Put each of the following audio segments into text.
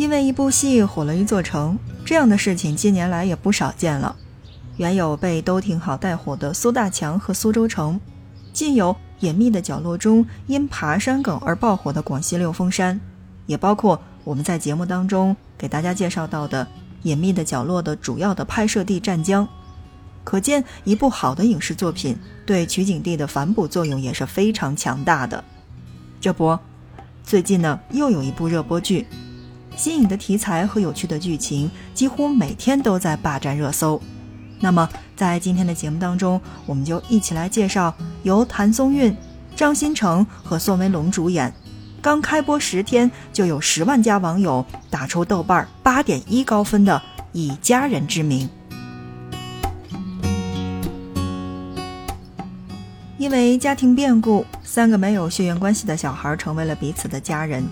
因为一部戏火了一座城，这样的事情近年来也不少见了。原有被都挺好带火的苏大强和苏州城，近有隐秘的角落中因爬山梗而爆火的广西六峰山，也包括我们在节目当中给大家介绍到的隐秘的角落的主要的拍摄地湛江。可见，一部好的影视作品对取景地的反哺作用也是非常强大的。这不，最近呢又有一部热播剧。新颖的题材和有趣的剧情，几乎每天都在霸占热搜。那么，在今天的节目当中，我们就一起来介绍由谭松韵、张新成和宋威龙主演，刚开播十天就有十万加网友打出豆瓣八点一高分的《以家人之名》。因为家庭变故，三个没有血缘关系的小孩成为了彼此的家人。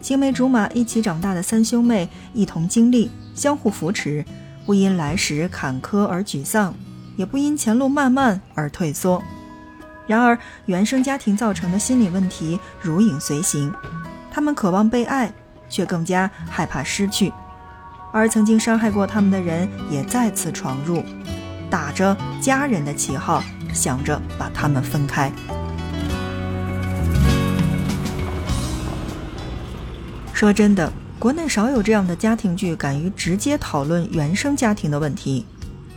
青梅竹马一起长大的三兄妹，一同经历，相互扶持，不因来时坎坷而沮丧，也不因前路漫漫而退缩。然而，原生家庭造成的心理问题如影随形，他们渴望被爱，却更加害怕失去。而曾经伤害过他们的人也再次闯入，打着家人的旗号，想着把他们分开。说真的，国内少有这样的家庭剧敢于直接讨论原生家庭的问题，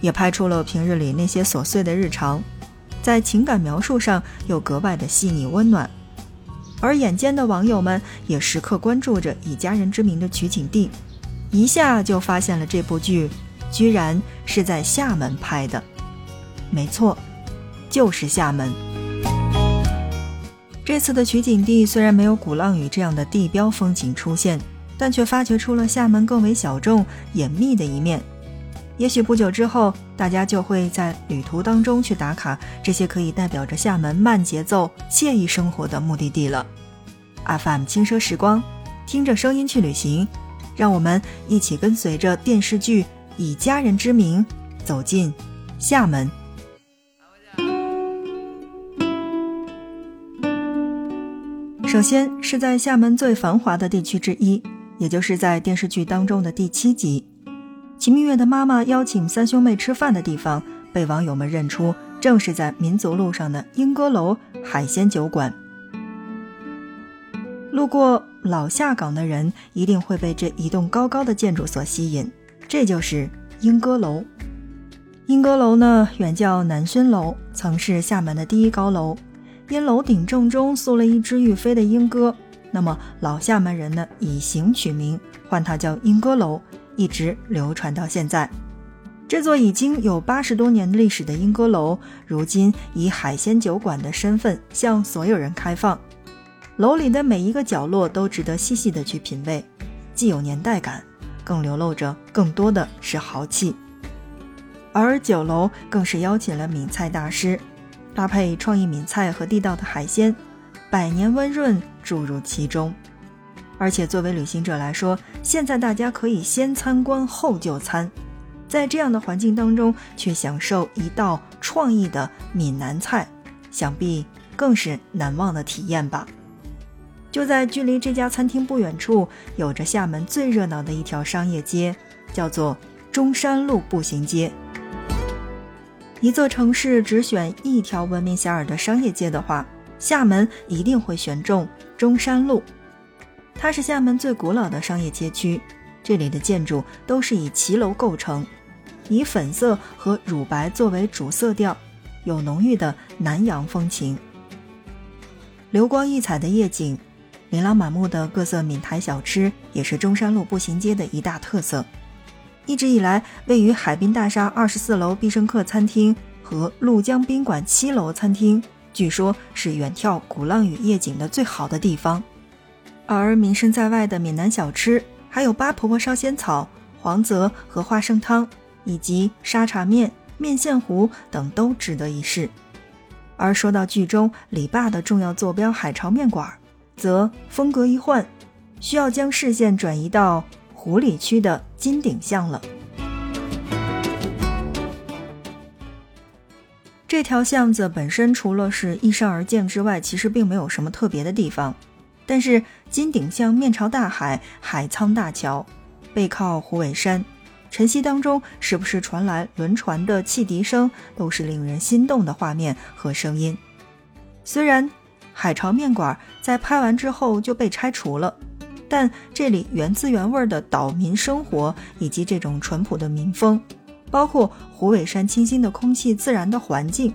也拍出了平日里那些琐碎的日常，在情感描述上又格外的细腻温暖。而眼尖的网友们也时刻关注着以家人之名的取景地，一下就发现了这部剧居然是在厦门拍的。没错，就是厦门。这次的取景地虽然没有鼓浪屿这样的地标风景出现，但却发掘出了厦门更为小众、隐秘的一面。也许不久之后，大家就会在旅途当中去打卡这些可以代表着厦门慢节奏、惬意生活的目的地了。FM 轻奢时光，听着声音去旅行，让我们一起跟随着电视剧《以家人之名》走进厦门。首先是在厦门最繁华的地区之一，也就是在电视剧当中的第七集，秦明月的妈妈邀请三兄妹吃饭的地方，被网友们认出正是在民族路上的莺歌楼海鲜酒馆。路过老下港的人一定会被这一栋高高的建筑所吸引，这就是莺歌楼。莺歌楼呢，原叫南薰楼，曾是厦门的第一高楼。因楼顶正中塑了一只欲飞的莺歌，那么老厦门人呢以形取名，唤它叫莺歌楼，一直流传到现在。这座已经有八十多年历史的莺歌楼，如今以海鲜酒馆的身份向所有人开放。楼里的每一个角落都值得细细的去品味，既有年代感，更流露着更多的是豪气。而酒楼更是邀请了闽菜大师。搭配创意闽菜和地道的海鲜，百年温润注入其中。而且作为旅行者来说，现在大家可以先参观后就餐，在这样的环境当中去享受一道创意的闽南菜，想必更是难忘的体验吧。就在距离这家餐厅不远处，有着厦门最热闹的一条商业街，叫做中山路步行街。一座城市只选一条闻名遐迩的商业街的话，厦门一定会选中中山路。它是厦门最古老的商业街区，这里的建筑都是以骑楼构成，以粉色和乳白作为主色调，有浓郁的南洋风情。流光溢彩的夜景，琳琅满目的各色闽台小吃，也是中山路步行街的一大特色。一直以来，位于海滨大厦二十四楼必胜客餐厅和鹭江宾馆七楼餐厅，据说是远眺鼓浪屿夜景的最好的地方。而名声在外的闽南小吃，还有八婆婆烧仙草、黄泽和花生汤，以及沙茶面、面线糊等，都值得一试。而说到剧中李爸的重要坐标海潮面馆，则风格一换，需要将视线转移到。湖里区的金顶巷了。这条巷子本身除了是依山而建之外，其实并没有什么特别的地方。但是金顶巷面朝大海，海沧大桥，背靠虎尾山，晨曦当中时不时传来轮船的汽笛声，都是令人心动的画面和声音。虽然海潮面馆在拍完之后就被拆除了，但这里原汁原味的岛民生活以及这种淳朴的民风，包括虎尾山清新的空气、自然的环境，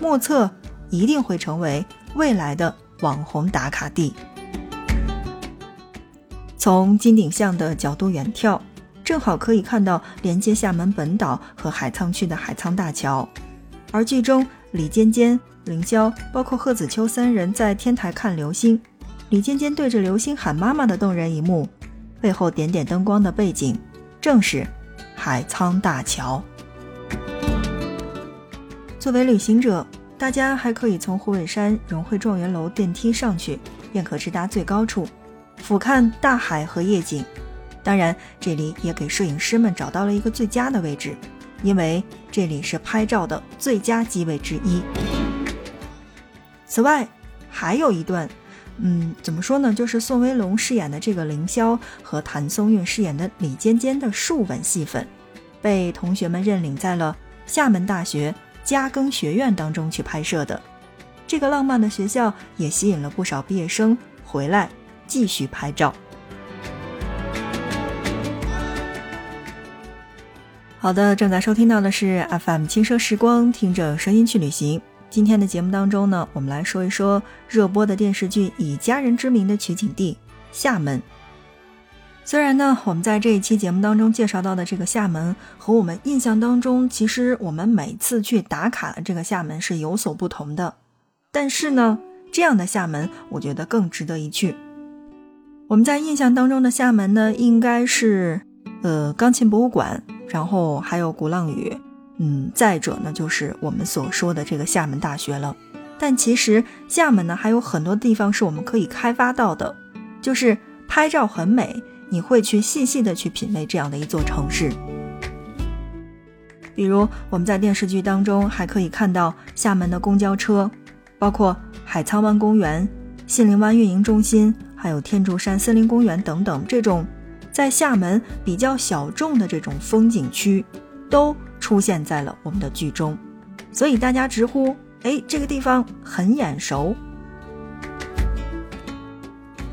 莫测一定会成为未来的网红打卡地。从金顶巷的角度远眺，正好可以看到连接厦门本岛和海沧区的海沧大桥。而剧中李尖尖、凌霄，包括贺子秋三人在天台看流星，李尖尖对着流星喊妈妈的动人一幕，背后点点灯光的背景，正是海沧大桥。作为旅行者，大家还可以从虎尾山融汇状元楼电梯上去，便可直达最高处。俯瞰大海和夜景，当然这里也给摄影师们找到了一个最佳的位置，因为这里是拍照的最佳机位之一。此外，还有一段，嗯，怎么说呢？就是宋威龙饰演的这个凌霄和谭松韵饰演的李尖尖的树吻戏份，被同学们认领在了厦门大学嘉庚学院当中去拍摄的。这个浪漫的学校也吸引了不少毕业生回来。继续拍照。好的，正在收听到的是 FM 轻奢时光，听着声音去旅行。今天的节目当中呢，我们来说一说热播的电视剧《以家人之名》的取景地厦门。虽然呢，我们在这一期节目当中介绍到的这个厦门，和我们印象当中，其实我们每次去打卡的这个厦门是有所不同的，但是呢，这样的厦门，我觉得更值得一去。我们在印象当中的厦门呢，应该是，呃，钢琴博物馆，然后还有鼓浪屿，嗯，再者呢，就是我们所说的这个厦门大学了。但其实厦门呢，还有很多地方是我们可以开发到的，就是拍照很美，你会去细细的去品味这样的一座城市。比如我们在电视剧当中还可以看到厦门的公交车，包括海沧湾公园、杏林湾运营中心。还有天柱山森林公园等等，这种在厦门比较小众的这种风景区，都出现在了我们的剧中，所以大家直呼：“哎，这个地方很眼熟。”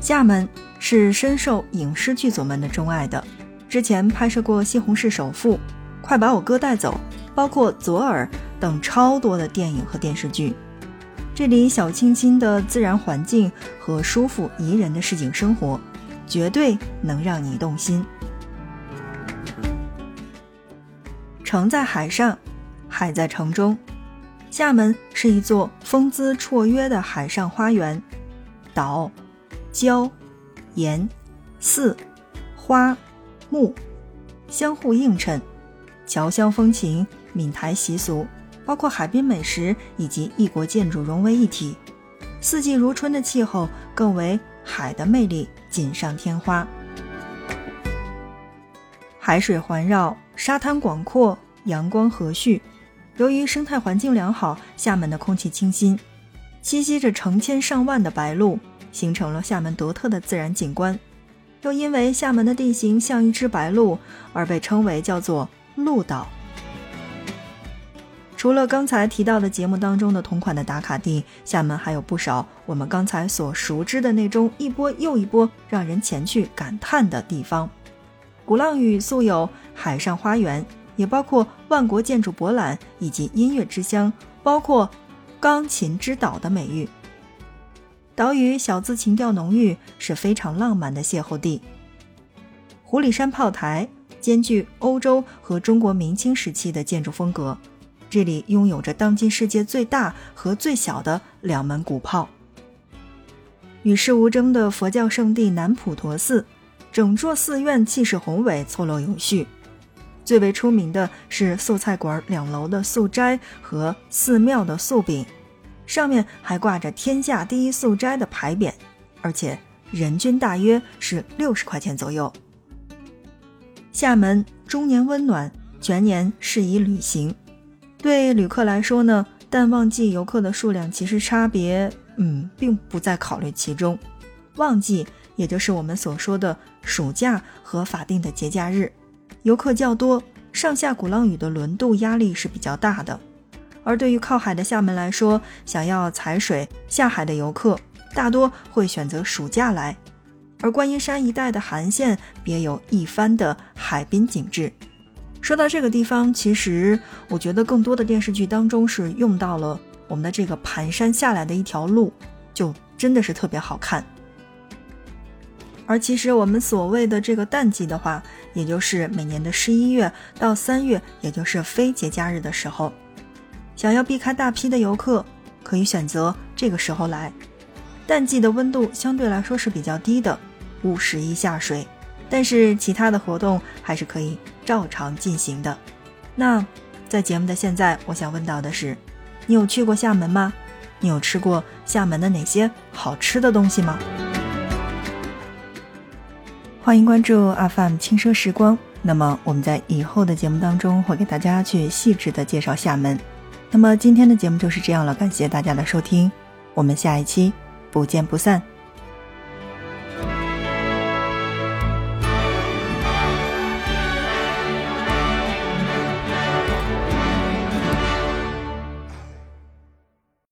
厦门是深受影视剧组们的钟爱的，之前拍摄过《西红柿首富》《快把我哥带走》，包括《左耳》等超多的电影和电视剧。这里小清新的自然环境和舒服宜人的市井生活，绝对能让你动心。城在海上，海在城中，厦门是一座风姿绰约的海上花园，岛、礁、岩、寺、花、木相互映衬，侨乡风情、闽台习俗。包括海滨美食以及异国建筑融为一体，四季如春的气候更为海的魅力锦上添花。海水环绕，沙滩广阔，阳光和煦。由于生态环境良好，厦门的空气清新，栖息着成千上万的白鹭，形成了厦门独特的自然景观。又因为厦门的地形像一只白鹭，而被称为叫做鹭岛。除了刚才提到的节目当中的同款的打卡地，厦门还有不少我们刚才所熟知的那种一波又一波让人前去感叹的地方。鼓浪屿素有“海上花园”，也包括万国建筑博览以及音乐之乡，包括钢琴之岛的美誉。岛屿小资情调浓郁，是非常浪漫的邂逅地。湖里山炮台兼具欧洲和中国明清时期的建筑风格。这里拥有着当今世界最大和最小的两门古炮。与世无争的佛教圣地南普陀寺，整座寺院气势宏伟，错落有序。最为出名的是素菜馆两楼的素斋和寺庙的素饼，上面还挂着“天下第一素斋”的牌匾，而且人均大约是六十块钱左右。厦门终年温暖，全年适宜旅行。对旅客来说呢，淡旺季游客的数量其实差别，嗯，并不在考虑其中。旺季，也就是我们所说的暑假和法定的节假日，游客较多，上下鼓浪屿的轮渡压力是比较大的。而对于靠海的厦门来说，想要踩水下海的游客大多会选择暑假来。而观音山一带的韩县别有一番的海滨景致。说到这个地方，其实我觉得更多的电视剧当中是用到了我们的这个盘山下来的一条路，就真的是特别好看。而其实我们所谓的这个淡季的话，也就是每年的十一月到三月，也就是非节假日的时候。想要避开大批的游客，可以选择这个时候来。淡季的温度相对来说是比较低的，五十一下水，但是其他的活动还是可以照常进行的。那在节目的现在，我想问到的是，你有去过厦门吗？你有吃过厦门的哪些好吃的东西吗？欢迎关注阿 m 轻奢时光。那么我们在以后的节目当中会给大家去细致的介绍厦门。那么今天的节目就是这样了，感谢大家的收听，我们下一期不见不散。